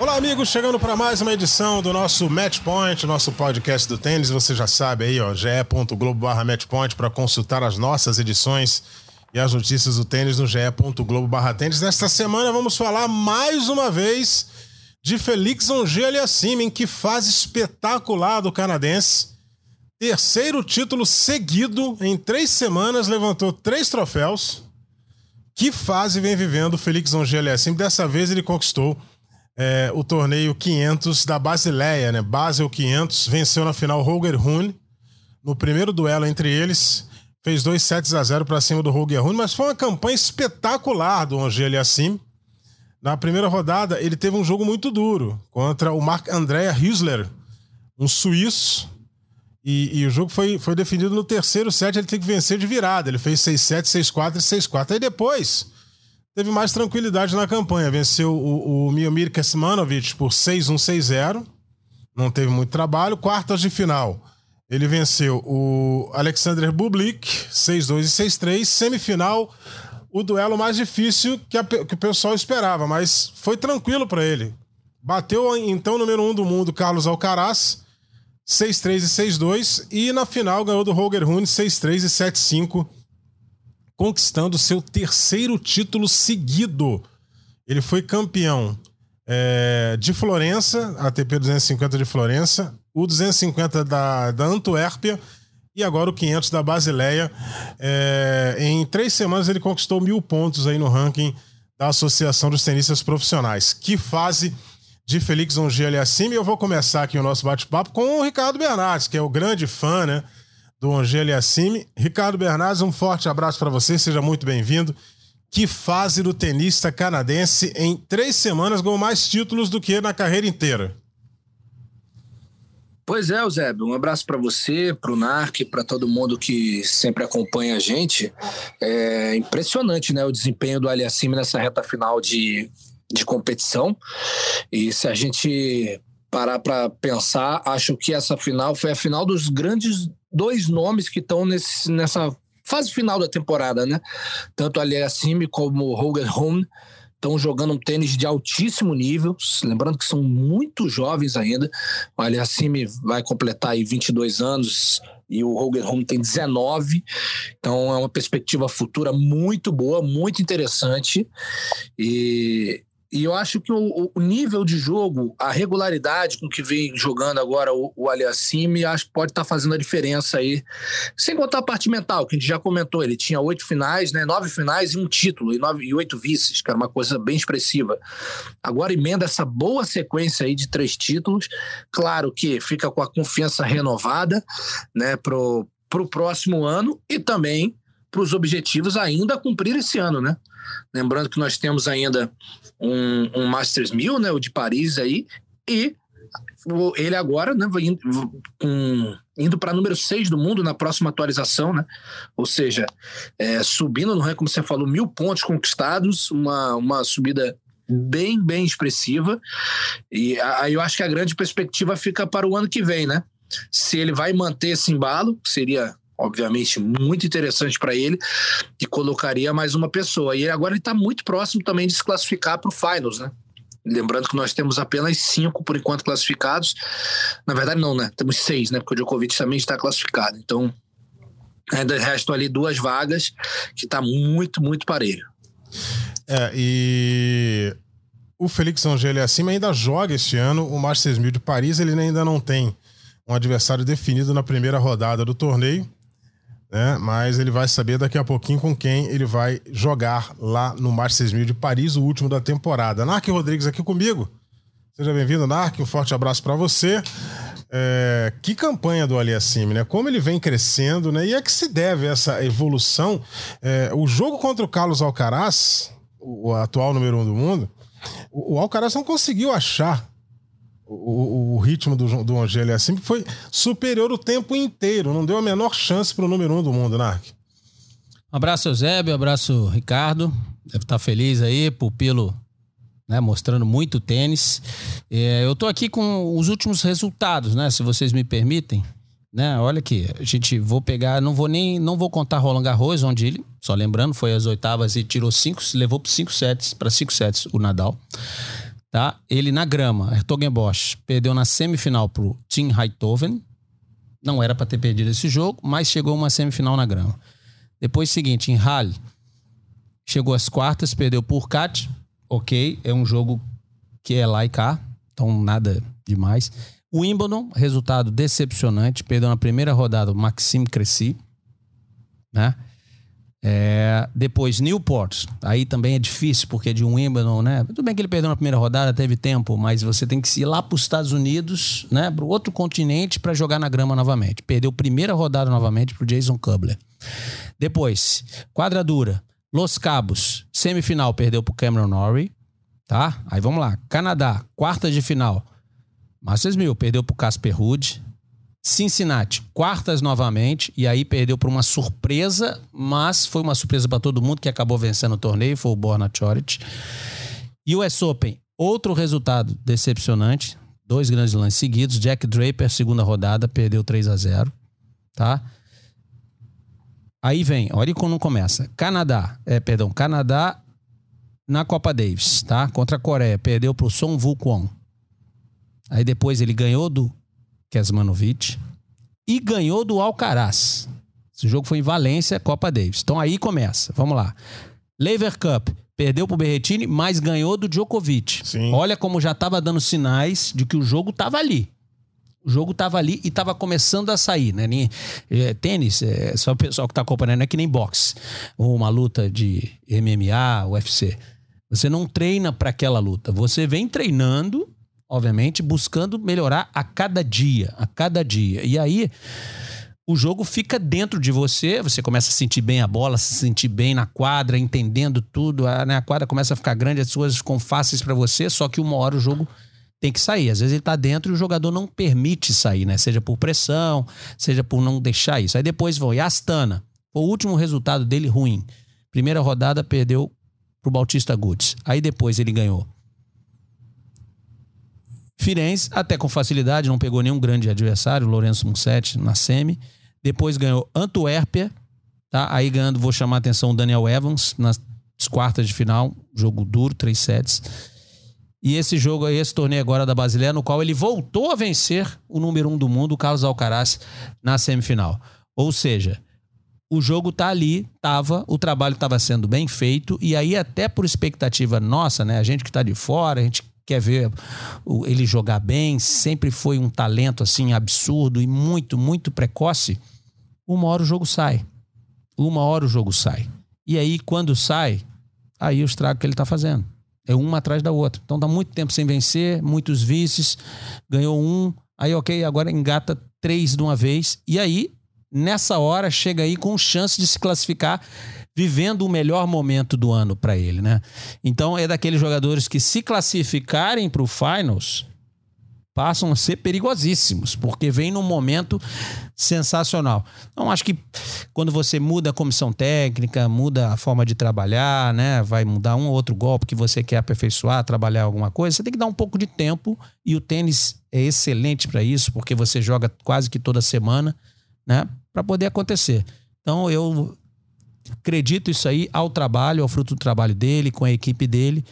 Olá, amigos, chegando para mais uma edição do nosso Match Point, nosso podcast do tênis. Você já sabe aí, ó, ge.globo matchpoint para consultar as nossas edições e as notícias do tênis no ge.globo tênis. Nesta semana vamos falar mais uma vez de Felix Auger-Aliassime, que fase espetacular do canadense. Terceiro título seguido em três semanas, levantou três troféus. Que fase vem vivendo o Felix Auger-Aliassime? Dessa vez ele conquistou é, o torneio 500 da Basileia, né? Basel 500, venceu na final Holger Rune. No primeiro duelo entre eles, fez dois sets a 0 para cima do Holger Rune, mas foi uma campanha espetacular do Angel Yassim. Na primeira rodada, ele teve um jogo muito duro contra o Marc Andrea Hüsler, um suíço. E, e, o jogo foi, foi definido no terceiro set, ele tem que vencer de virada. Ele fez 6-7, 6-4 e 6-4. Aí depois, teve mais tranquilidade na campanha. Venceu o, o Miomir Kesmanovic por 6-1, 6-0. Não teve muito trabalho. Quartas de final. Ele venceu o Alexander Bublik, 6-2 e 6-3. Semifinal, o duelo mais difícil que, a, que o pessoal esperava, mas foi tranquilo para ele. Bateu então o número 1 um do mundo, Carlos Alcaraz, 6-3 e 6-2. E na final ganhou do Holger Rune, 6-3 e 7-5 conquistando seu terceiro título seguido. Ele foi campeão é, de Florença, ATP 250 de Florença, o 250 da, da Antuérpia e agora o 500 da Basileia. É, em três semanas ele conquistou mil pontos aí no ranking da Associação dos Tenistas Profissionais. Que fase de Felix Auger-Aliassime. Eu vou começar aqui o nosso bate-papo com o Ricardo Bernardes, que é o grande fã, né? Do Angeli Assimi. Ricardo Bernardes, um forte abraço para você, seja muito bem-vindo. Que fase do tenista canadense em três semanas ganhou mais títulos do que na carreira inteira. Pois é, Eusébio, um abraço para você, para o NARC, para todo mundo que sempre acompanha a gente. É impressionante né, o desempenho do Aliassime nessa reta final de, de competição. E se a gente parar para pensar, acho que essa final foi a final dos grandes dois nomes que estão nessa fase final da temporada, né? Tanto Aliassime como Roger Home estão jogando um tênis de altíssimo nível, lembrando que são muito jovens ainda. O Aliassime vai completar aí 22 anos e o Roger Home tem 19. Então é uma perspectiva futura muito boa, muito interessante. E e eu acho que o, o, nível de jogo, a regularidade com que vem jogando agora o, o Aliassime, acho que pode estar tá fazendo a diferença aí. Sem contar a parte mental, que a gente já comentou, ele tinha oito finais, né? Nove finais e um título, e, nove, e oito vices, que era uma coisa bem expressiva. Agora emenda essa boa sequência aí de três títulos. Claro que fica com a confiança renovada, né, pro, pro próximo ano e também para os objetivos ainda a cumprir esse ano, né? Lembrando que nós temos ainda um, um Masters 1000, né, o de Paris aí, e ele agora, né, indo, um, indo para número 6 do mundo na próxima atualização, né? Ou seja, é, subindo no ranking, como você falou, mil pontos conquistados, uma, uma subida bem, bem expressiva. E aí eu acho que a grande perspectiva fica para o ano que vem, né? Se ele vai manter esse embalo, seria obviamente muito interessante para ele, e colocaria mais uma pessoa. E agora ele está muito próximo também de se classificar para o Finals, né? Lembrando que nós temos apenas cinco por enquanto classificados. Na verdade, não, né? Temos seis, né? Porque o Djokovic também está classificado. Então, ainda restam ali duas vagas, que está muito, muito parelho. É, e o Felix Angeli acima ainda joga este ano o Masters 1000 de Paris. Ele ainda não tem um adversário definido na primeira rodada do torneio né? Mas ele vai saber daqui a pouquinho com quem ele vai jogar lá no Masters 6000 de Paris, o último da temporada. Narc Rodrigues aqui comigo. Seja bem-vindo, Narc. Um forte abraço para você. É, que campanha do Aliassime, né? Como ele vem crescendo, né? E é que se deve essa evolução. É, o jogo contra o Carlos Alcaraz, o, atual número um do mundo, o Alcaraz não conseguiu achar o, o, ritmo do, do Angelo assim foi superior o tempo inteiro. Não deu a menor chance para o número um do mundo, Narc. Um abraço, Eusébio. Um abraço, Ricardo. Deve estar feliz aí, pupilo né, mostrando muito tênis. É, eu estou aqui com os últimos resultados, né? Se vocês me permitem. Né, olha aqui, a gente vou pegar, não vou nem, não vou contar Roland Garros, onde ele, só lembrando, foi às oitavas e tirou cinco, levou para cinco sets, para cinco sets o Nadal tá? Ele na grama, Hertogenbosch, perdeu na semifinal pro Tim Heithoven. Não era para ter perdido esse jogo, mas chegou uma semifinal na grama. Depois, seguinte, em Halle, chegou às quartas, perdeu por Kat. Ok, é um jogo que é lá e cá, então nada demais. O Wimbledon, resultado decepcionante, perdeu na primeira rodada o Maxime Cressy, né? É, depois, Newport. Aí também é difícil, porque é de Wimbledon, né? Tudo bem que ele perdeu na primeira rodada, teve tempo, mas você tem que ir lá para os Estados Unidos, né? Para outro continente para jogar na grama novamente. Perdeu primeira rodada novamente para Jason Kubler. Depois, quadradura. Los Cabos, semifinal, perdeu para Cameron Norrie, tá? Aí vamos lá. Canadá, quarta de final. Masters Mil, perdeu para Casper Ruud. Cincinnati, quartas novamente, e aí perdeu por uma surpresa, mas foi uma surpresa para todo mundo que acabou vencendo o torneio, foi o Borna Choric. US Open, outro resultado decepcionante, dois grandes lances seguidos, Jack Draper, segunda rodada, perdeu 3 a 0 tá? Aí vem, olha como começa. Canadá, é, perdão, Canadá na Copa Davis, tá? Contra a Coreia, perdeu pro Son Kwon. Aí depois ele ganhou do Kesmanovic, e ganhou do Alcaraz. Esse jogo foi em Valência, Copa Davis. Então aí começa. Vamos lá. Lever Cup perdeu pro Berretini, mas ganhou do Djokovic. Sim. Olha como já estava dando sinais de que o jogo estava ali. O jogo estava ali e estava começando a sair, né? É, tênis, é, só o pessoal que está acompanhando, não é que nem boxe. Ou uma luta de MMA, UFC. Você não treina para aquela luta. Você vem treinando obviamente, buscando melhorar a cada dia, a cada dia. E aí o jogo fica dentro de você, você começa a sentir bem a bola, se sentir bem na quadra, entendendo tudo, a, né, a quadra começa a ficar grande, as coisas ficam fáceis para você, só que uma hora o jogo tem que sair. Às vezes ele tá dentro e o jogador não permite sair, né? Seja por pressão, seja por não deixar isso. Aí depois vão. E Astana, o último resultado dele ruim. Primeira rodada perdeu pro Bautista Goods. Aí depois ele ganhou Firenze, até com facilidade, não pegou nenhum grande adversário, Lourenço Musetti na semi. Depois ganhou Antuérpia, tá? Aí ganhando, vou chamar a atenção o Daniel Evans nas quartas de final, jogo duro, três sets. E esse jogo aí, esse torneio agora da Basileia, no qual ele voltou a vencer o número um do mundo, o Carlos Alcaraz, na semifinal. Ou seja, o jogo tá ali, tava, o trabalho estava sendo bem feito, e aí até por expectativa nossa, né? A gente que tá de fora, a gente quer ver ele jogar bem, sempre foi um talento assim absurdo e muito, muito precoce. Uma hora o jogo sai. Uma hora o jogo sai. E aí, quando sai, aí o estrago que ele tá fazendo. É uma atrás da outra. Então dá muito tempo sem vencer, muitos vices, ganhou um, aí ok, agora engata três de uma vez. E aí, nessa hora, chega aí com chance de se classificar vivendo o melhor momento do ano para ele, né? Então é daqueles jogadores que se classificarem para o finals passam a ser perigosíssimos, porque vem num momento sensacional. Então acho que quando você muda a comissão técnica, muda a forma de trabalhar, né, vai mudar um ou outro golpe que você quer aperfeiçoar, trabalhar alguma coisa, você tem que dar um pouco de tempo e o tênis é excelente para isso, porque você joga quase que toda semana, né, para poder acontecer. Então eu acredito isso aí ao trabalho, ao fruto do trabalho dele, com a equipe dele.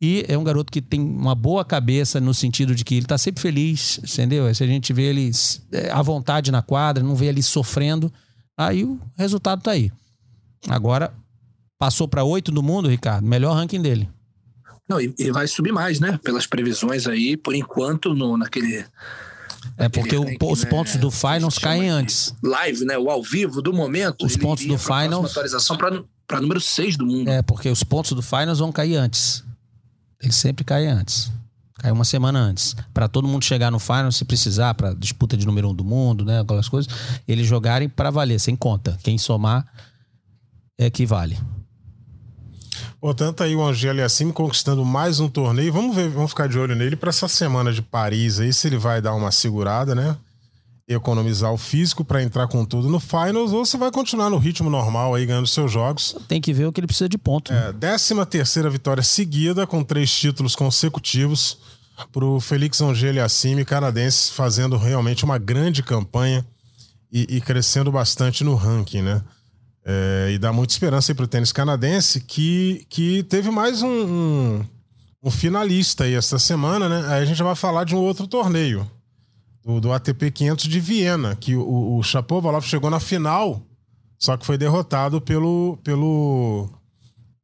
E é um garoto que tem uma boa cabeça no sentido de que ele está sempre feliz, entendeu? Se a gente vê ele é, à vontade na quadra, não vê ele sofrendo, aí o resultado tá aí. Agora, passou para oito do mundo, Ricardo, melhor ranking dele. Não, e, e, vai subir mais, né? Pelas previsões aí, por enquanto, no, naquele é porque o, os né, pontos do Finals caem antes. Live, né? O ao vivo do momento. Os pontos do Finals. atualização para número 6 do mundo. É, porque os pontos do Finals vão cair antes. Eles sempre caem antes. Cai uma semana antes. Para todo mundo chegar no final, se precisar, para disputa de número um do mundo, né? Aquelas coisas, eles jogarem para valer, sem conta. Quem somar é que vale. Portanto, aí o Angelo assim conquistando mais um torneio. Vamos ver, vamos ficar de olho nele para essa semana de Paris aí, se ele vai dar uma segurada, né? Economizar o físico para entrar com tudo no Finals ou se vai continuar no ritmo normal aí ganhando seus jogos. Tem que ver o que ele precisa de ponto. É, 13 terceira vitória seguida com três títulos consecutivos para o Felix Angeli Assimi, canadense, fazendo realmente uma grande campanha e, e crescendo bastante no ranking, né? É, e dá muita esperança para o tênis canadense, que, que teve mais um, um, um, finalista aí esta semana, né? Aí a gente vai falar de um outro torneio, do, do ATP 500 de Viena, que o, o Shapovalov chegou na final, só que foi derrotado pelo, pelo,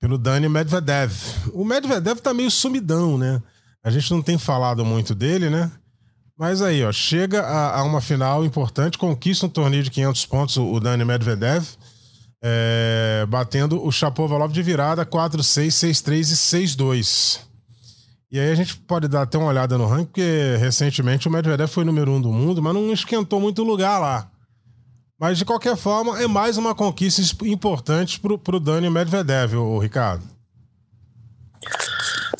pelo Dani Medvedev. O Medvedev tá meio sumidão, né? A gente não tem falado muito dele, né? Mas aí, ó, chega a, a uma final importante, conquista um torneio de 500 pontos, o, o Dani Medvedev, é, batendo o Chapovalov de virada 4-6, 6-3 e 6-2. E aí a gente pode dar até uma olhada no ranking, porque recentemente o Medvedev foi número um do mundo, mas não esquentou muito lugar lá. Mas de qualquer forma, é mais uma conquista importante para o Dani Medvedev, o Ricardo.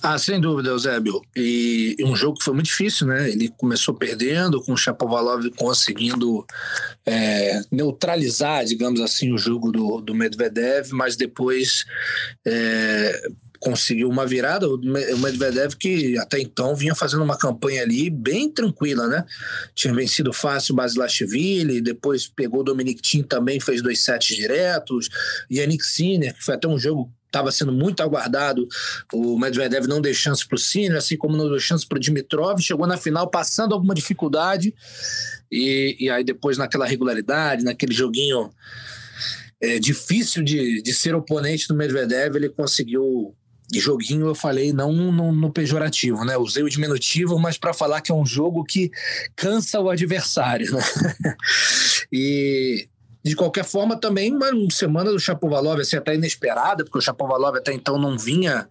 Ah, sem dúvida, Eusébio. E, um jogo que foi muito difícil, né? Ele começou perdendo, com o Chapovalov conseguindo é, neutralizar, digamos assim, o jogo do, do Medvedev, mas depois é, conseguiu uma virada. O Medvedev, que até então vinha fazendo uma campanha ali bem tranquila, né? Tinha vencido fácil o Basilashvili, depois pegou o Dominic Thiem também, fez dois sets diretos. Yannick Sinner, que foi até um jogo estava sendo muito aguardado. O Medvedev não deu chance para o Sinner, assim como não deu chance para o Dimitrov. Chegou na final passando alguma dificuldade. E, e aí depois naquela regularidade, naquele joguinho é, difícil de, de ser oponente do Medvedev, ele conseguiu joguinho eu falei não no, no, pejorativo, né? Usei o diminutivo, mas para falar que é um jogo que cansa o adversário, né? e de qualquer forma, também uma semana do Chapovalov assim, até inesperada, porque o Chapovalov até então não vinha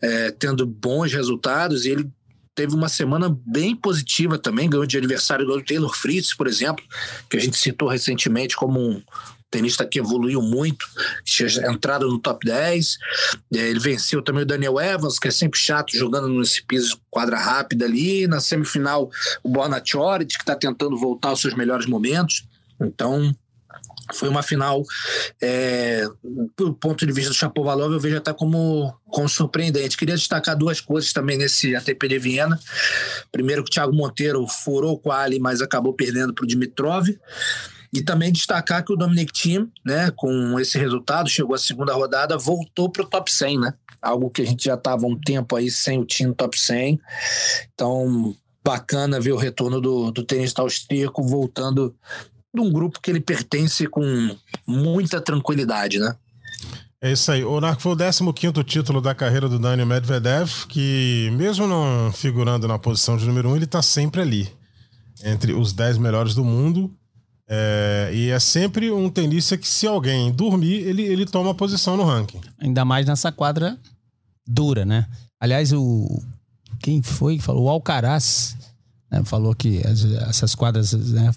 é, tendo bons resultados e ele teve uma semana bem positiva também, ganhou de aniversário do Taylor Fritz, por exemplo, que a gente citou recentemente como um tenista que evoluiu muito, tinha entrado no top 10. É, ele venceu também o Daniel Evans, que é sempre chato jogando nesse piso quadra rápida ali. Na semifinal, o Borna Choric, que está tentando voltar aos seus melhores momentos. Então, foi uma final, é, do ponto de vista do Chapovalov, eu vejo até como, como surpreendente. Queria destacar duas coisas também nesse ATP de Viena. Primeiro, que o Thiago Monteiro furou o Ali, mas acabou perdendo para o Dimitrov. E também destacar que o Dominic Thiem, né, com esse resultado, chegou à segunda rodada, voltou para o top 100, né? Algo que a gente já estava um tempo aí sem o time top 100. Então, bacana ver o retorno do, do tenista austríaco voltando de um grupo que ele pertence com muita tranquilidade, né? É isso aí. O Narco foi o 15 título da carreira do Daniel Medvedev, que, mesmo não figurando na posição de número 1, um, ele está sempre ali, entre os 10 melhores do mundo. É, e é sempre um tenista que, se alguém dormir, ele, ele toma a posição no ranking. Ainda mais nessa quadra dura, né? Aliás, o. Quem foi que falou? O Alcaraz né, falou que as, essas quadras né,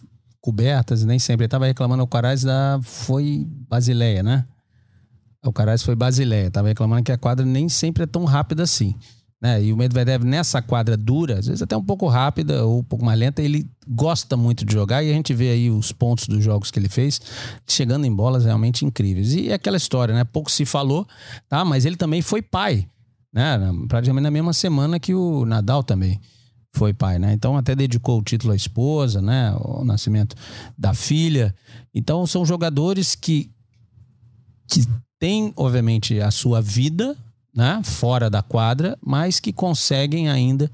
cobertas, nem sempre. Ele estava reclamando, o Caraz da, foi Basileia, né? O Caraz foi Basileia. Tava reclamando que a quadra nem sempre é tão rápida assim. Né? E o Medvedev nessa quadra dura, às vezes até um pouco rápida ou um pouco mais lenta, ele gosta muito de jogar e a gente vê aí os pontos dos jogos que ele fez, chegando em bolas realmente incríveis. E é aquela história, né? Pouco se falou, tá? Mas ele também foi pai, né? Praticamente na mesma semana que o Nadal também foi pai, né? Então até dedicou o título à esposa, né? O nascimento da filha. Então são jogadores que que têm, obviamente, a sua vida, né? Fora da quadra, mas que conseguem ainda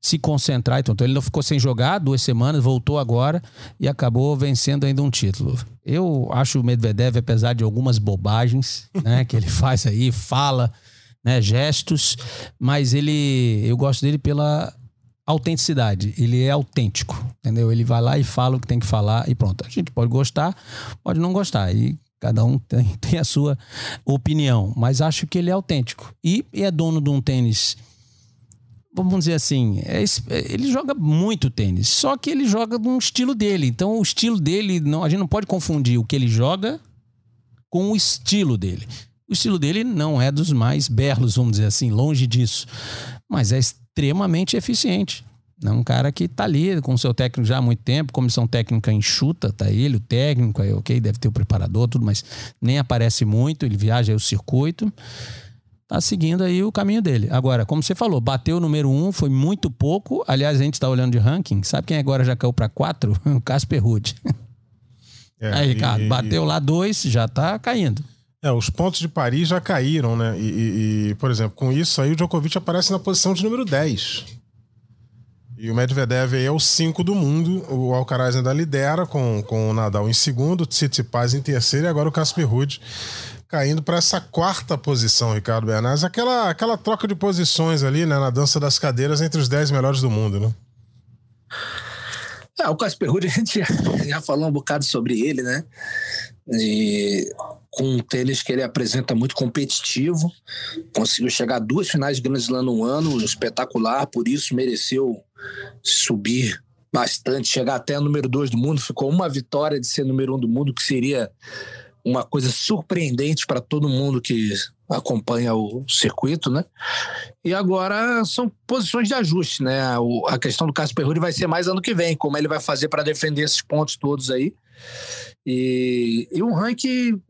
se concentrar. Então ele não ficou sem jogar duas semanas, voltou agora e acabou vencendo ainda um título. Eu acho o Medvedev, apesar de algumas bobagens, né? Que ele faz aí, fala, né? Gestos, mas ele, eu gosto dele pela autenticidade. Ele é autêntico, entendeu? Ele vai lá e fala o que tem que falar e pronto. A gente pode gostar, pode não gostar. E cada um tem, tem a sua opinião. Mas acho que ele é autêntico. E, e é dono de um tênis. Vamos dizer assim, é, ele joga muito tênis, só que ele joga num estilo dele. Então, o estilo dele, não, a gente não pode confundir o que ele joga com o estilo dele. O estilo dele não é dos mais belos, vamos dizer assim, longe disso. Mas é extremamente eficiente. É um cara que tá ali com o seu técnico já há muito tempo, comissão técnica enxuta, tá ele, o técnico, aí ok, deve ter o preparador, tudo, mas nem aparece muito, ele viaja aí o circuito tá seguindo aí o caminho dele. Agora, como você falou, bateu o número um, foi muito pouco. Aliás, a gente está olhando de ranking. Sabe quem agora já caiu para quatro? O Casper Ruud. É, aí, Ricardo, e, bateu lá dois, já tá caindo. É, os pontos de Paris já caíram, né? E, e, por exemplo, com isso aí o Djokovic aparece na posição de número 10. E o Medvedev aí é o 5 do mundo. O Alcaraz ainda lidera com, com o Nadal em segundo, o Tsitsipas em terceiro e agora o Casper Ruud caindo para essa quarta posição, Ricardo Bernardes. Aquela, aquela troca de posições ali, né, na dança das cadeiras entre os dez melhores do mundo, né? É, o Casper Ruud, a gente já, já falou um bocado sobre ele, né? E com um tênis que ele apresenta muito competitivo, conseguiu chegar a duas finais de Grand Slam no ano, espetacular, por isso mereceu subir bastante, chegar até número dois do mundo, ficou uma vitória de ser número um do mundo, que seria uma coisa surpreendente para todo mundo que acompanha o circuito, né? E agora são posições de ajuste, né? a questão do Casper Ruud vai ser mais ano que vem, como ele vai fazer para defender esses pontos todos aí. E, e um ranking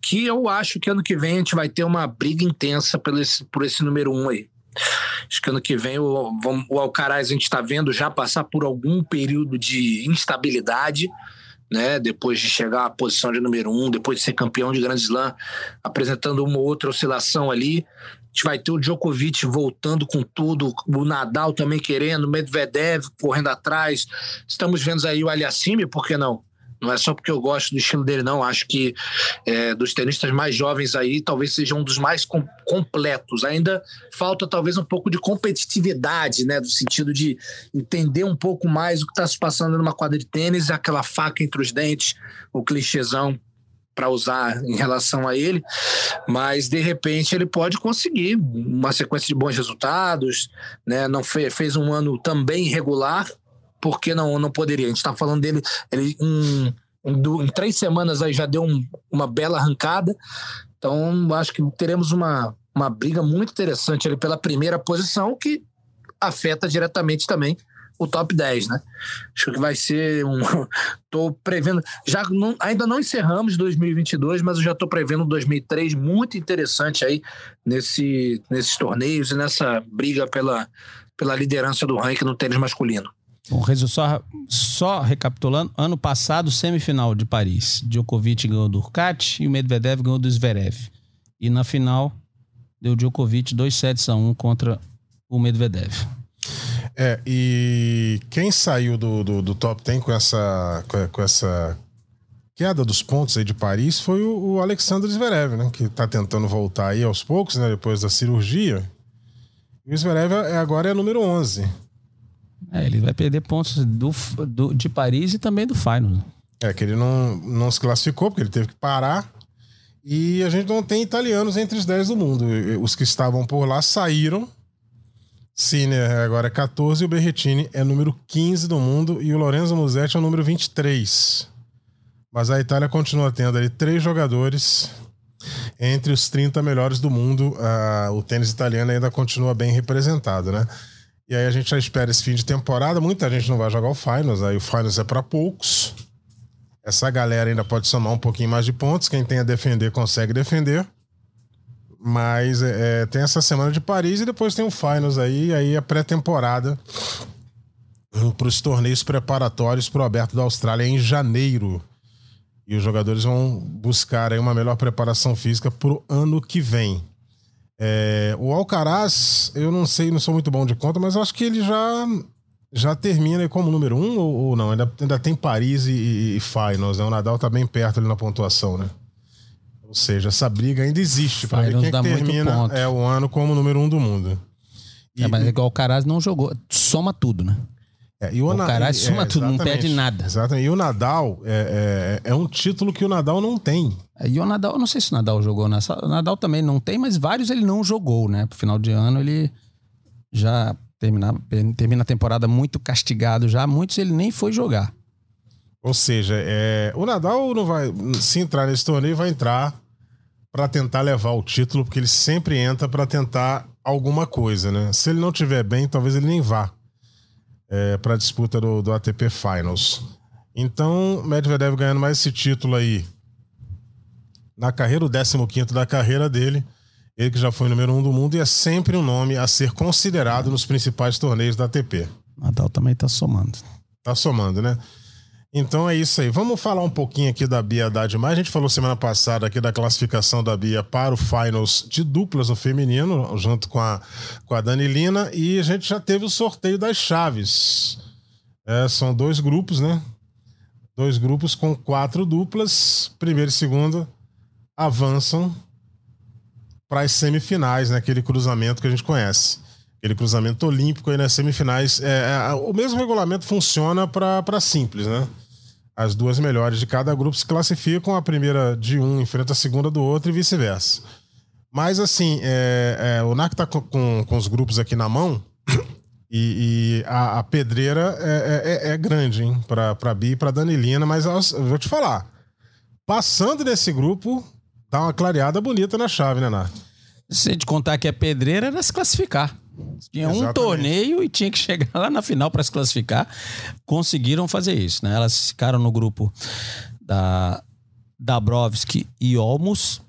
que eu acho que ano que vem a gente vai ter uma briga intensa por esse, por esse número um aí. Acho que ano que vem o, o Alcaraz a gente está vendo já passar por algum período de instabilidade né? Depois de chegar à posição de número um, depois de ser campeão de Grand Slam, apresentando uma outra oscilação ali. A gente vai ter o Djokovic voltando com tudo, o Nadal também querendo, o Medvedev correndo atrás. Estamos vendo aí o Aliassime, por que não? Não é só porque eu gosto do estilo dele, não. Acho que é, dos tenistas mais jovens aí, talvez seja um dos mais com, completos. Ainda falta talvez um pouco de competitividade, né? Do sentido de entender um pouco mais o que está se passando numa quadra de tênis, aquela faca entre os dentes, o clichêzão para usar em relação a ele, mas de repente ele pode conseguir uma sequência de bons resultados, né? Não fez, fez um ano também irregular, por que não, não poderia? A gente está falando dele ele, em, em, em, três semanas aí já deu um, uma bela arrancada. Então, acho que teremos uma, uma briga muito interessante ali pela primeira posição, que afeta diretamente também o top 10, né? Acho que vai ser um. Tô prevendo. Já não, ainda não encerramos 2022, mas eu já tô prevendo 2003 muito interessante aí nesse, nesses torneios e nessa briga pela, pela liderança do ranking no tênis masculino. Bom, só, só recapitulando, ano passado, semifinal de Paris, Djokovic ganhou do Urcat e o Medvedev ganhou do Zverev. E na final, deu Djokovic 2 sets a 1 contra o Medvedev. É, e quem saiu do, do, do top 10 com essa, com essa queda dos pontos aí de Paris foi o, o Alexandre Zverev, né? Que tá tentando voltar aí aos poucos, né? Depois da cirurgia. E o Zverev é, agora é número 11. É, ele vai perder pontos do, do, de Paris e também do Final. É, que ele não, não se classificou, porque ele teve que parar. E a gente não tem italianos entre os 10 do mundo. Os que estavam por lá saíram. Sinner agora é 14 e o Berretini é número 15 do mundo e o Lorenzo Musetti é o número 23. Mas a Itália continua tendo ali três jogadores entre os 30 melhores do mundo. Ah, o tênis italiano ainda continua bem representado, né? E aí a gente já espera esse fim de temporada. Muita gente não vai jogar o Finals, aí o Finals é para poucos. Essa galera ainda pode somar um pouquinho mais de pontos. Quem tem a defender consegue defender. Mas é, é tem essa semana de Paris e depois tem o Finals aí, aí a pré-temporada para os torneios preparatórios para o Aberto da Austrália em janeiro. E os jogadores vão buscar aí uma melhor preparação física para o ano que vem. É, o Alcaraz, eu não sei, não sou muito bom de conta, mas acho que ele já já termina como número um ou, ou não? Ainda, ainda tem Paris e, e Finals, né? O Nadal tá bem perto ali na pontuação, né? Ou seja, essa briga ainda existe para ver quem é que termina é o ano como número um do mundo. E, é, mas é igual o Alcaraz não jogou, soma tudo, né? É, e o, o Alcaraz soma é, tudo, não perde nada. Exatamente. E o Nadal é, é, é, um título que o Nadal não tem. É, e o Nadal, não sei se o Nadal jogou nessa. O Nadal também não tem, mas vários ele não jogou, né? Pro final de ano ele já termina, termina a temporada muito castigado já. Muitos ele nem foi jogar. Ou seja, é, o Nadal não vai. Se entrar nesse torneio, vai entrar para tentar levar o título, porque ele sempre entra para tentar alguma coisa, né? Se ele não tiver bem, talvez ele nem vá é, para a disputa do, do ATP Finals. Então, Medvedev ganhando mais esse título aí na carreira, o 15 da carreira dele. Ele que já foi número um do mundo e é sempre um nome a ser considerado nos principais torneios da ATP. Nadal também tá somando. Tá somando, né? Então é isso aí. Vamos falar um pouquinho aqui da Bia Haddad mais. A gente falou semana passada aqui da classificação da Bia para o Finals de duplas no feminino, junto com a, com a Danilina, e a gente já teve o sorteio das chaves. É, são dois grupos, né? Dois grupos com quatro duplas. Primeiro e segundo avançam para as semifinais, né? cruzamento que a gente conhece. Aquele cruzamento olímpico aí nas semifinais. É, é, o mesmo regulamento funciona para simples, né? As duas melhores de cada grupo se classificam, a primeira de um enfrenta a segunda do outro e vice-versa. Mas assim, é, é, o NAC tá com, com, com, os grupos aqui na mão e, e a, a, pedreira é, é, é, é grande, hein? Pra, pra Bi e pra Danilina, mas eu vou te falar. Passando nesse grupo, dá uma clareada bonita na chave, né, Ná? Se a gente contar que é pedreira, era se classificar. Tinha Exatamente. um torneio e tinha que chegar lá na final para se classificar. Conseguiram fazer isso, né? Elas ficaram no grupo da Dabrowski e Olmos.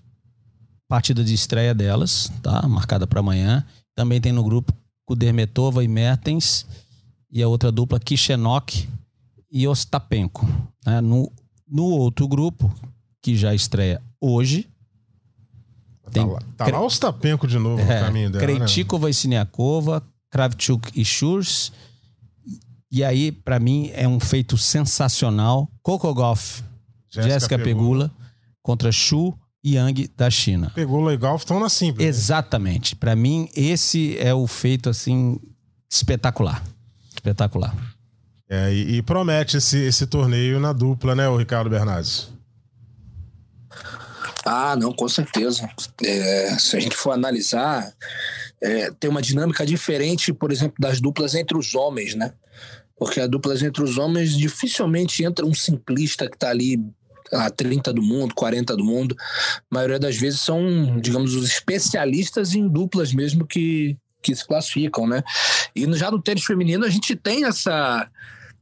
Partida de estreia delas, tá? Marcada para amanhã. Também tem no grupo Kudermetova e Mertens. E a outra dupla Kishenok e Ostapenko. Né? No, no outro grupo, que já estreia hoje, tem tá lá, tá lá o Stapenko de novo é, no caminho dela. Krejcikova né? e Siniakova, Kravchuk e Schurz. E aí, para mim, é um feito sensacional. Coco Golf, Jéssica Pegula. Pegula contra Xu Yang da China. Pegula e Golf estão na simples. Né? Exatamente. Né? Para mim, esse é o feito assim espetacular. Espetacular. É, e, e, promete esse, esse torneio na dupla, né, o Ricardo Bernardes? Ah, não, com certeza. É, se a gente for analisar, é, tem uma dinâmica diferente, por exemplo, das duplas entre os homens, né? Porque as duplas entre os homens dificilmente entra um simplista que está ali a 30 do mundo, 40 do mundo. A maioria das vezes são, digamos, os especialistas em duplas mesmo que, que se classificam, né? E já no tênis feminino a gente tem essa,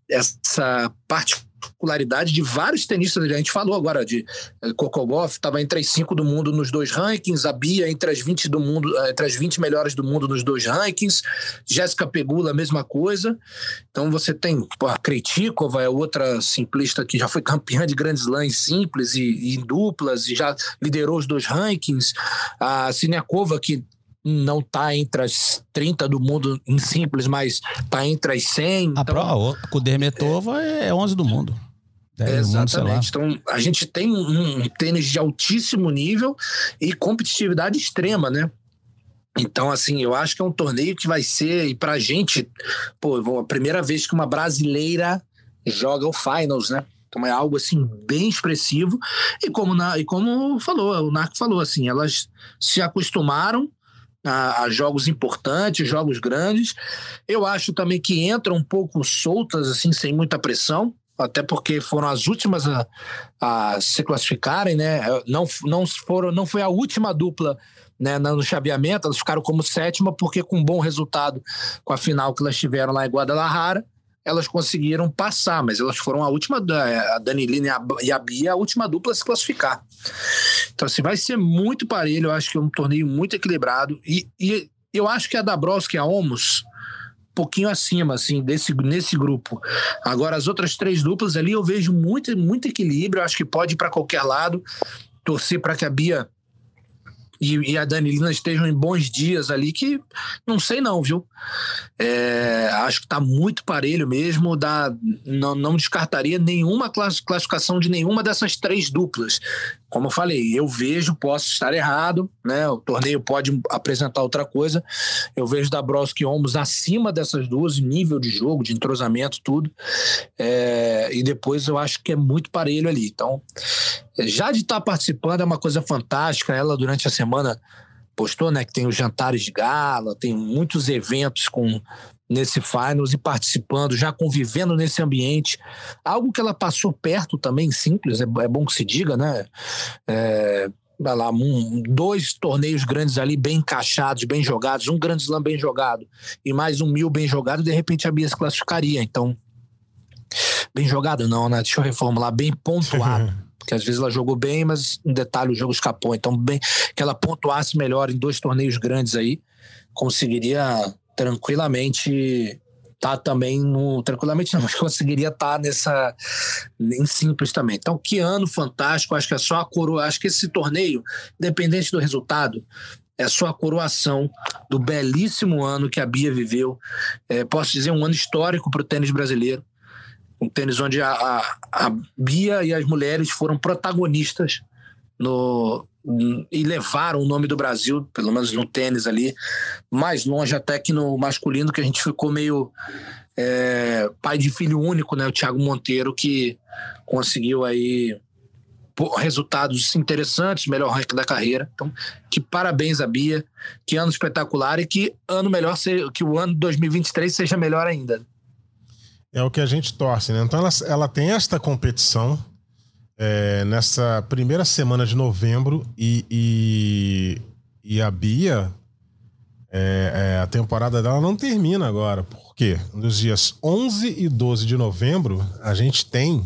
essa parte particularidade de vários tenistas. A gente falou agora de eh, Kokogov, estava entre as cinco do mundo nos dois rankings, a Bia entre as 20 do mundo, eh, entre as 20 melhores do mundo nos dois rankings, Jéssica Pegula, a mesma coisa. Então você tem a Kretikova, é outra simplista que já foi campeã de grandes lãs simples e, e em duplas e já liderou os dois rankings. A Siniakova, que não está entre as 30 do mundo em simples, mas está entre as 100. A então, Pro, a Kudermetova é, é 11 do mundo. É, exatamente. Mundo, então, a gente tem um, um tênis de altíssimo nível e competitividade extrema, né? Então, assim, eu acho que é um torneio que vai ser, e pra gente, pô, a primeira vez que uma brasileira joga o Finals, né? Então é algo assim bem expressivo. E como, na, e como falou, o Narco falou, assim, elas se acostumaram a, a, jogos importantes, jogos grandes. Eu acho também que entram um pouco soltas, assim, sem muita pressão, até porque foram as últimas a, a se classificarem, né? Não, não, foram, não foi a última dupla né, no chaveamento, elas ficaram como sétima, porque com um bom resultado com a final que elas tiveram lá em Guadalajara, elas conseguiram passar, mas elas foram a última, a Danilina e a Bia, a última dupla a se classificar. Então, assim, vai ser muito parelho, eu acho que é um torneio muito equilibrado, e, e eu acho que a Dabrowski e a Omos, pouquinho acima, assim, desse, nesse grupo. Agora, as outras três duplas ali, eu vejo muito, muito equilíbrio, eu acho que pode ir para qualquer lado, torcer para que a Bia e, e, a Danilina estejam em bons dias ali, que não sei não, viu? É, acho que está muito parelho mesmo, dá, não, não descartaria nenhuma classificação de nenhuma dessas três duplas. Como eu falei, eu vejo, posso estar errado, né? O torneio pode apresentar outra coisa. Eu vejo da Broski Omos acima dessas duas, nível de jogo, de entrosamento, tudo. É, e depois eu acho que é muito parelho ali. Então, já de estar participando é uma coisa fantástica. Ela, durante a semana, postou né, que tem os jantares de gala, tem muitos eventos com nesse finals e participando, já convivendo nesse ambiente. Algo que ela passou perto também, simples, é, é bom que se diga, né? É, vai lá, um, dois torneios grandes ali bem encaixados, bem jogados, um grande slam bem jogado e mais um mil bem jogado, de repente a Bia se classificaria. Então, bem jogado não, né? Deixa eu reformular, bem pontuado. Porque às vezes ela jogou bem, mas um detalhe o jogo escapou. Então, bem que ela pontuasse melhor em dois torneios grandes aí, conseguiria tranquilamente tá também no tranquilamente não, mas conseguiria estar tá nessa em simples também. Então, que ano fantástico, acho que é só a coroa, acho que esse torneio, independente do resultado, é só a coroação do belíssimo ano que a Bia viveu. É, posso dizer um ano histórico para o tênis brasileiro, um tênis onde a, a, a Bia e as mulheres foram protagonistas no, e levaram o nome do Brasil, pelo menos no tênis ali, mais longe até que no masculino, que a gente ficou meio é, pai de filho único, né? O Thiago Monteiro, que conseguiu aí resultados interessantes, melhor ranking da carreira. Então, que parabéns a Bia, que ano espetacular e que ano melhor, que o ano 2023 seja melhor ainda. É o que a gente torce, né? Então ela, ela tem esta competição é, nessa primeira semana de novembro e, e, e a Bia, é, é, a temporada dela não termina agora. Por quê? Nos dias 11 e 12 de novembro, a gente tem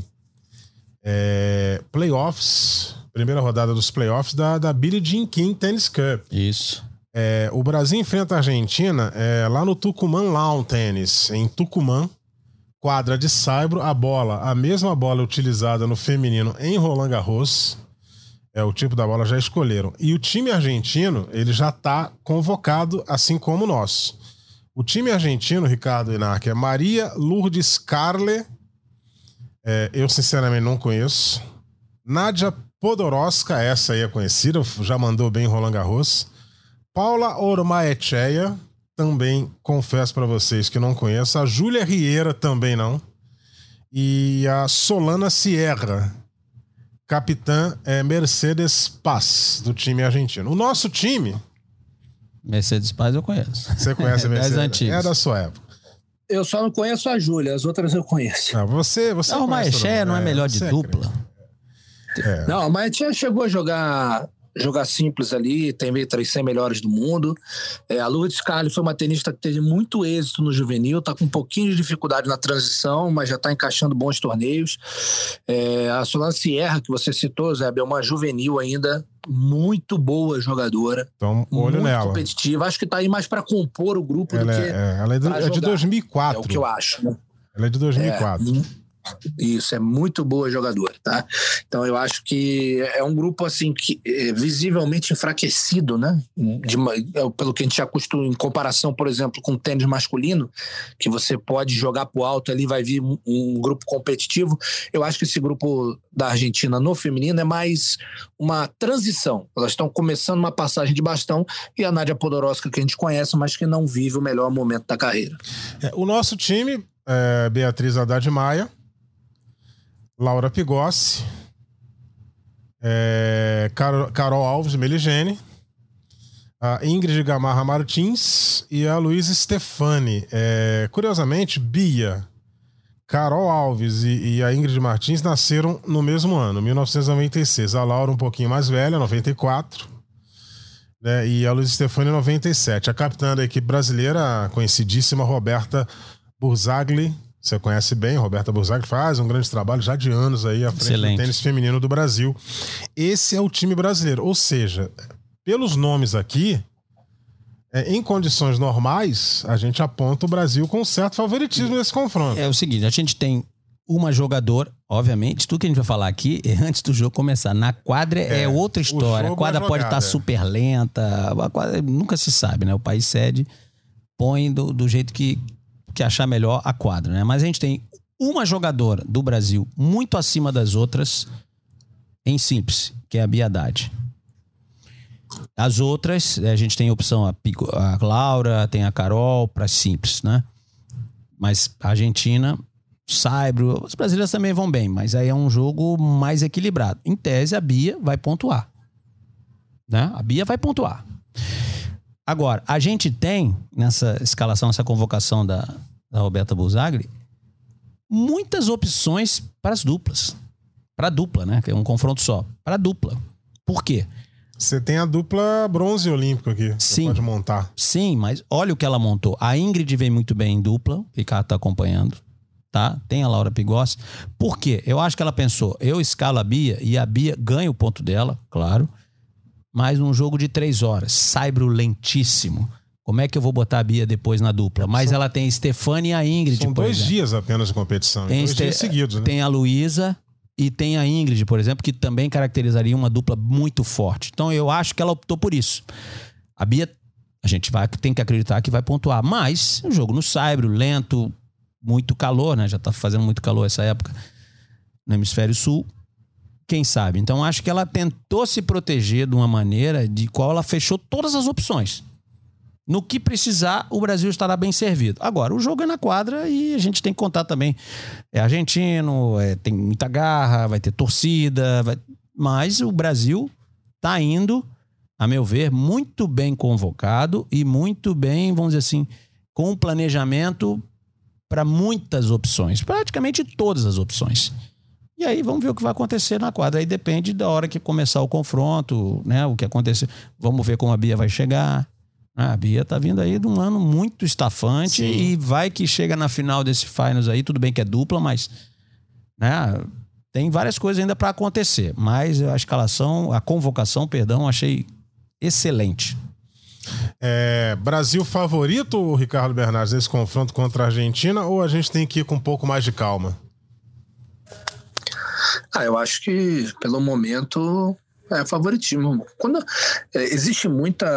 é, playoffs, primeira rodada dos playoffs da, da Billie Jean King Tennis Cup. Isso. É, o Brasil enfrenta a Argentina é, lá no Tucumã Lawn Tennis, em Tucumã quadra de saibro, a bola, a mesma bola utilizada no feminino em Roland Garros. É o tipo da bola já escolheram. E o time argentino, ele já está convocado, assim como o nosso. O time argentino, Ricardo Inácio, é Maria Lourdes Carle. É, eu, sinceramente, não conheço. Nádia Podoroska, essa aí é conhecida, já mandou bem em Roland Garros. Paula Ormaecheia, também confesso para vocês que não conheço. A Júlia Rieira também não. E a Solana Sierra, capitã é Mercedes Paz, do time argentino. O nosso time. Mercedes Paz eu conheço. Você conhece a Mercedes? antigas. É da sua época. Eu só não conheço a Júlia, as outras eu conheço. Não, você, você não, o Maexé não é, é melhor de é dupla. É. Não, mas chegou a jogar jogar simples ali, tem meio três melhores do mundo. É, a Lourdes Carli foi uma tenista que teve muito êxito no juvenil, tá com um pouquinho de dificuldade na transição, mas já está encaixando bons torneios. É, a Solana Sierra, que você citou, Zé, é uma juvenil ainda, muito boa jogadora. Então, olho muito nela. competitiva. Acho que está aí mais para compor o grupo ela do é, que. É, ela é, do, é de 2004. É o que eu acho. Né? Ela é de 2004. É, isso, é muito boa jogadora, tá? Então eu acho que é um grupo assim que é visivelmente enfraquecido, né? De, é, pelo que a gente já costuma, em comparação, por exemplo, com o tênis masculino, que você pode jogar pro alto ali, vai vir um, um grupo competitivo. Eu acho que esse grupo da Argentina no feminino é mais uma transição. Elas estão começando uma passagem de bastão e a Nádia Podoroska, que a gente conhece, mas que não vive o melhor momento da carreira. É, o nosso time, é Beatriz Haddad Maia, Laura Pigossi, é, Carol, Carol Alves Meligene, a Ingrid Gamarra Martins e a Luísa Stefani. É, curiosamente, Bia, Carol Alves e, e, a Ingrid Martins nasceram no mesmo ano, 1996. A Laura um pouquinho mais velha, 94. Né, e a Luísa Stefani, 97. A capitã da equipe brasileira, a conhecidíssima Roberta Burzagli, você conhece bem, Roberta Burzag faz um grande trabalho já de anos aí à frente Excelente. do tênis feminino do Brasil. Esse é o time brasileiro. Ou seja, pelos nomes aqui, é, em condições normais, a gente aponta o Brasil com certo favoritismo nesse confronto. É o seguinte, a gente tem uma jogadora, obviamente, tudo que a gente vai falar aqui é antes do jogo começar. Na quadra é, é outra história. A quadra é pode estar tá super lenta, a quadra nunca se sabe, né? O país cede, põe do, do jeito que, que achar melhor a quadra, né? Mas a gente tem uma jogadora do Brasil muito acima das outras em simples, que é a Biadade. As outras, a gente tem a opção a, Pico, a Laura, tem a Carol para simples, né? Mas a Argentina, Saibro, os brasileiros também vão bem, mas aí é um jogo mais equilibrado. Em tese, a Bia vai pontuar. Né? A Bia vai pontuar. Agora, a gente tem nessa escalação, essa convocação da, da Roberta Buzagli, muitas opções para as duplas. Para a dupla, né? Que é um confronto só. Para a dupla. Por quê? Você tem a dupla bronze olímpico aqui. Sim. Você pode montar. Sim, mas olha o que ela montou. A Ingrid vem muito bem em dupla, o Ricardo tá acompanhando. Tá? Tem a Laura Pigossi. Por quê? Eu acho que ela pensou, eu escalo a Bia e a Bia ganha o ponto dela, claro. Mas num jogo de três horas, saibro lentíssimo. Como é que eu vou botar a Bia depois na dupla? Mas ela tem Stefani e a Ingrid, São dois exemplo. dias apenas de competição. Tem, dois dias seguidos, né? tem a Luísa e tem a Ingrid, por exemplo, que também caracterizaria uma dupla muito forte. Então eu acho que ela optou por isso. A Bia, a gente vai, tem que acreditar que vai pontuar. Mas o jogo no Saibro, lento, muito calor, né? Já tá fazendo muito calor essa época no hemisfério sul. Quem sabe? Então acho que ela tentou se proteger de uma maneira de qual ela fechou todas as opções. No que precisar, o Brasil estará bem servido. Agora, o jogo é na quadra e a gente tem que contar também. É argentino, é, tem muita garra, vai ter torcida, vai- mas o Brasil está indo, a meu ver, muito bem convocado e muito bem, vamos dizer assim, com planejamento para muitas opções, praticamente todas as opções. E aí vamos ver o que vai acontecer na quadra. Aí depende da hora que começar o confronto, né? O que acontecer. Vamos ver como a Bia vai chegar. Ah, A Bia tá vindo aí de um ano muito estafante Sim. e vai que chega na final desse finals aí, tudo bem que é dupla, mas né, tem várias coisas ainda para acontecer. Mas a escalação, a convocação, perdão, achei excelente. É, Brasil favorito, Ricardo Bernardes, nesse confronto contra a Argentina, ou a gente tem que ir com um pouco mais de calma? Ah, eu acho que pelo momento é favoritismo. Quando é, existe muita,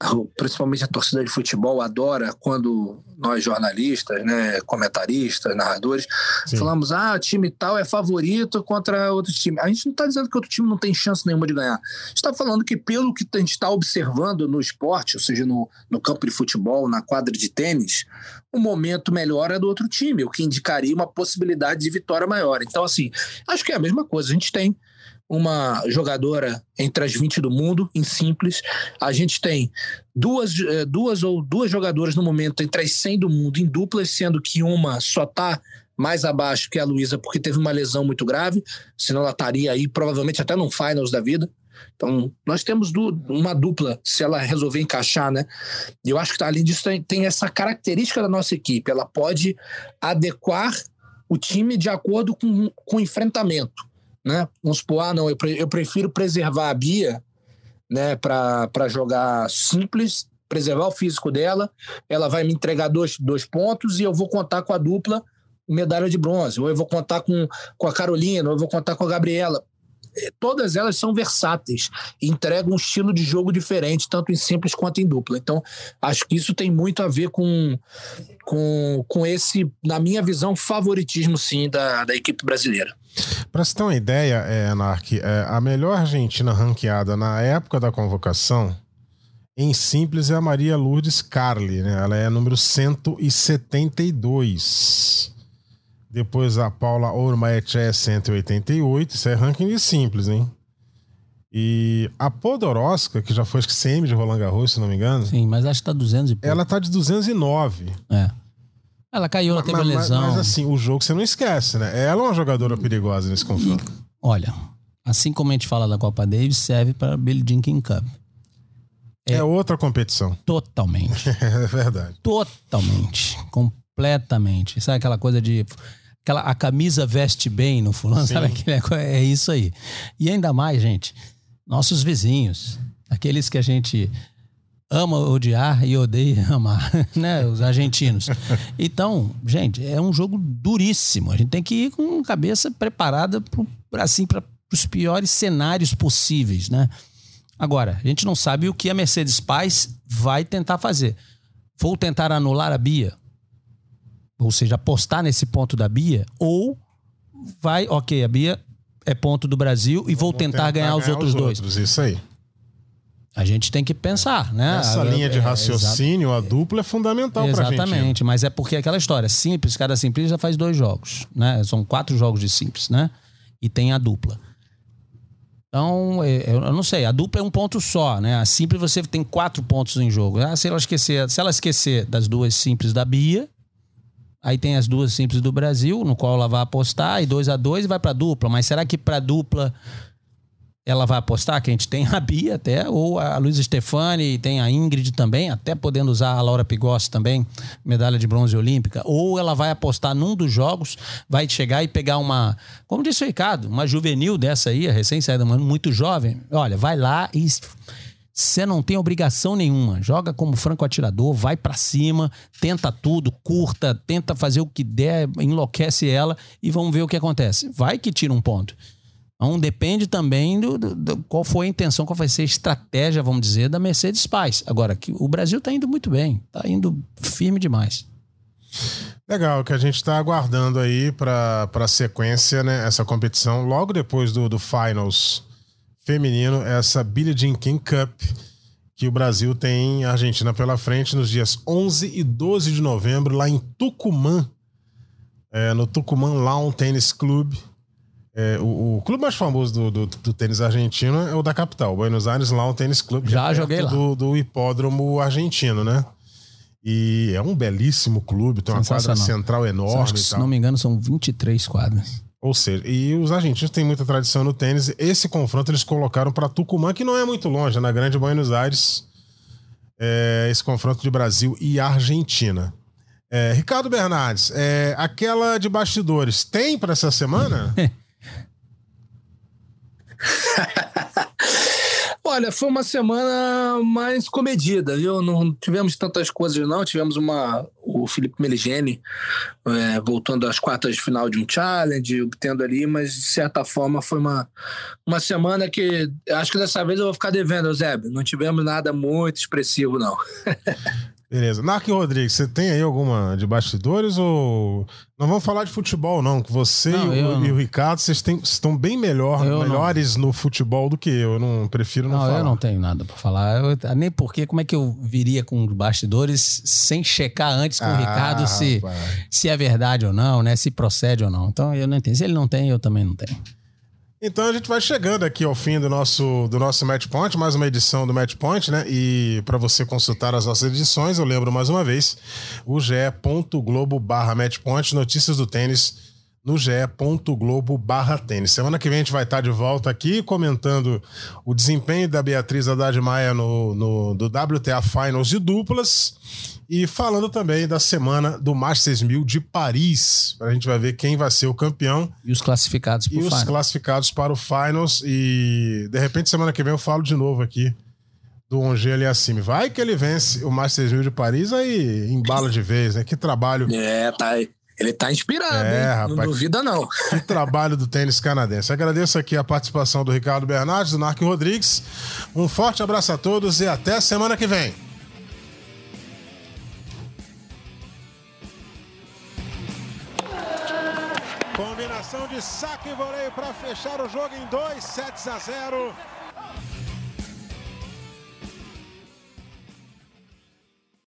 principalmente a torcida de futebol adora quando nós jornalistas, né, comentaristas, narradores, Sim. falamos ah, time tal é favorito contra outro time. A gente não está dizendo que outro time não tem chance nenhuma de ganhar. A gente está falando que pelo que a gente está observando no esporte, ou seja, no, no campo de futebol, na quadra de tênis, o momento melhor é do outro time, o que indicaria uma possibilidade de vitória maior. Então, assim, acho que é a mesma coisa. A gente tem uma jogadora entre as 20 do mundo, em simples. A gente tem duas, eh, duas ou duas jogadoras no momento entre as 100 do mundo em duplas, sendo que uma só está mais abaixo que a Luísa porque teve uma lesão muito grave, senão ela estaria aí provavelmente até no finals da vida. Então, nós temos du- uma dupla, se ela resolver encaixar, né? E eu acho que além disso tem, tem essa característica da nossa equipe, ela pode adequar o time de acordo com, com o enfrentamento, né? Vamos supor, ah, não, eu, pre- eu prefiro preservar a Bia, né, para jogar simples, preservar o físico dela, ela vai me entregar dois, dois pontos e eu vou contar com a dupla medalha de bronze, ou eu vou contar com, com a Carolina, ou eu vou contar com a Gabriela. Eh, Todas elas são versáteis entregam um estilo de jogo diferente, tanto em simples quanto em dupla. Então, acho que isso tem muito a ver com, com, com esse, na minha visão, favoritismo, sim, da, da equipe brasileira. Pra você ter uma ideia, é, Nark, é, a melhor argentina ranqueada na época da convocação, em simples, é a Maria Lourdes Carli, né? Ela é número 172. Depois a Paula Ormaet é 188. Isso é ranking de simples, hein? E a Podoroska, que já foi acho que CM de Roland Garros, se não me engano, Sim, mas acho que tá 200 e pouco. ela tá de 209. É. Ela caiu, ela teve mas, uma mas- lesão. mas assim, o jogo você não esquece, né? Ela é uma jogadora perigosa nesse confronto. Olha, assim como a gente fala da Copa Davis, serve para Billie Jean King Cup. É, outra competição. Totalmente. É verdade. Totalmente. Completamente. Sabe aquela coisa de. Aquela, a camisa veste bem no fulano, Sim. sabe? Aquele, é isso aí. E ainda mais, gente, nossos vizinhos, aqueles que a gente ama odiar e odeia amar, né? Os argentinos. Então, gente, é um jogo duríssimo. A gente tem que ir com a cabeça preparada pro, pra, assim, para os piores cenários possíveis, né? Agora, a gente não sabe o que a Mercedes Paz vai tentar fazer. Vou tentar anular a Bia, ou seja, apostar nesse ponto da Bia, ou vai, ok, a Bia é ponto do Brasil e vou, tentar, ganhar, os outros dois. Isso aí. A gente tem que pensar, né? Essa A- linha de é, raciocínio, a dupla, é fundamental pra gente. Exatamente, mas é porque é aquela história, simples, cada simples já faz dois jogos, né? São quatro jogos de simples, né? E tem a dupla. Então, é, eu não sei, a dupla é um ponto só, né? A simples você tem quatro pontos em jogo. Ah, se ela esquecer, se ela esquecer das duas simples da Bia, aí tem as duas simples do Brasil, no qual ela vai apostar, e 2 a 2 e vai pra dupla. Mas será que pra dupla ela vai apostar, que a gente tem a Bia até, ou a Luísa Stefani, tem a Ingrid também, até podendo usar a Laura Pigossi também, medalha de bronze olímpica, ou ela vai apostar num dos jogos, vai chegar e pegar uma, como disse o Ricardo, uma juvenil dessa aí, recém-saída, muito jovem, olha, vai lá e você não tem obrigação nenhuma. Joga como franco atirador, vai para cima, tenta tudo, curta, tenta fazer o que der, enlouquece ela e vamos ver o que acontece. Vai que tira um ponto. Então depende também do, do, do, qual foi a intenção, qual vai ser a estratégia, vamos dizer, da Mercedes Paz. Agora, que o Brasil está indo muito bem, está indo firme demais. Legal, que a gente está aguardando aí para a sequência, né? Essa competição, logo depois do, do Finals feminino, essa Billie Jean King Cup, que o Brasil tem a Argentina pela frente nos dias 11 e 12 de novembro, lá em Tucumã, é, no Tucumã Lawn Tennis Club. É, o, o, clube mais famoso do, do, do, tênis argentino é o da capital, Buenos Aires Lawn Tennis Club. Já joguei lá. Do, do hipódromo argentino, né? E é um belíssimo clube, tem uma quadra central enorme. se não me engano, são 23 quadras. Ou seja, e os argentinos têm muita tradição no tênis. Esse confronto eles colocaram para Tucumã, que não é muito longe, na Grande Buenos Aires. É, esse confronto de Brasil e Argentina. É, Ricardo Bernardes, é, aquela de bastidores, tem para essa semana? Olha, foi uma semana mais comedida, viu? Não tivemos tantas coisas, não. Tivemos uma. O Felipe Meligeni é, voltando às quartas de final de um challenge, obtendo ali, mas de certa forma foi uma, uma semana que acho que dessa vez eu vou ficar devendo, Eusébio. Não tivemos nada muito expressivo, não. Beleza. Narc Rodrigues, você tem aí alguma de bastidores ou. Não vamos falar de futebol, não. Que você não, e, o, e, o, Ricardo, vocês têm, estão bem melhor, melhores não. no futebol do que eu. Eu não prefiro não, não falar. eu não tenho nada para falar. Eu, nem porque, como é que eu viria com bastidores sem checar antes com ah, o Ricardo se, se é verdade ou não, né? Se procede ou não. Então eu não entendo. Se ele não tem, eu também não tenho. Então a gente vai chegando aqui ao fim do nosso, do nosso Match Point, mais uma edição do Match Point, né? E para você consultar as nossas edições, eu lembro mais uma vez, o ge.globo barra Matchpoint, notícias do tênis no ge.globo barra tênis. Semana que vem a gente vai estar de volta aqui comentando o desempenho da Beatriz Haddad Maia no, no, do WTA Finals de duplas e falando também da semana do Masters 1000 de Paris. A gente vai ver quem vai ser o campeão. E os classificados para o Finals. E os classificados para o Finals. E de repente, semana que vem, eu falo de novo aqui do Onger ali acima. Vai que ele vence o Masters 1000 de Paris, aí embala de vez, né? Que trabalho. É, tá aí. Ele tá inspirado, é, hein? Rapaz, não duvida, não. Que trabalho do tênis canadense. Agradeço aqui a participação do Ricardo Bernardes, do Narco Rodrigues. Um forte abraço a todos e até semana que vem. Combinação de saque e voleio para fechar o jogo em 2 sets a 0.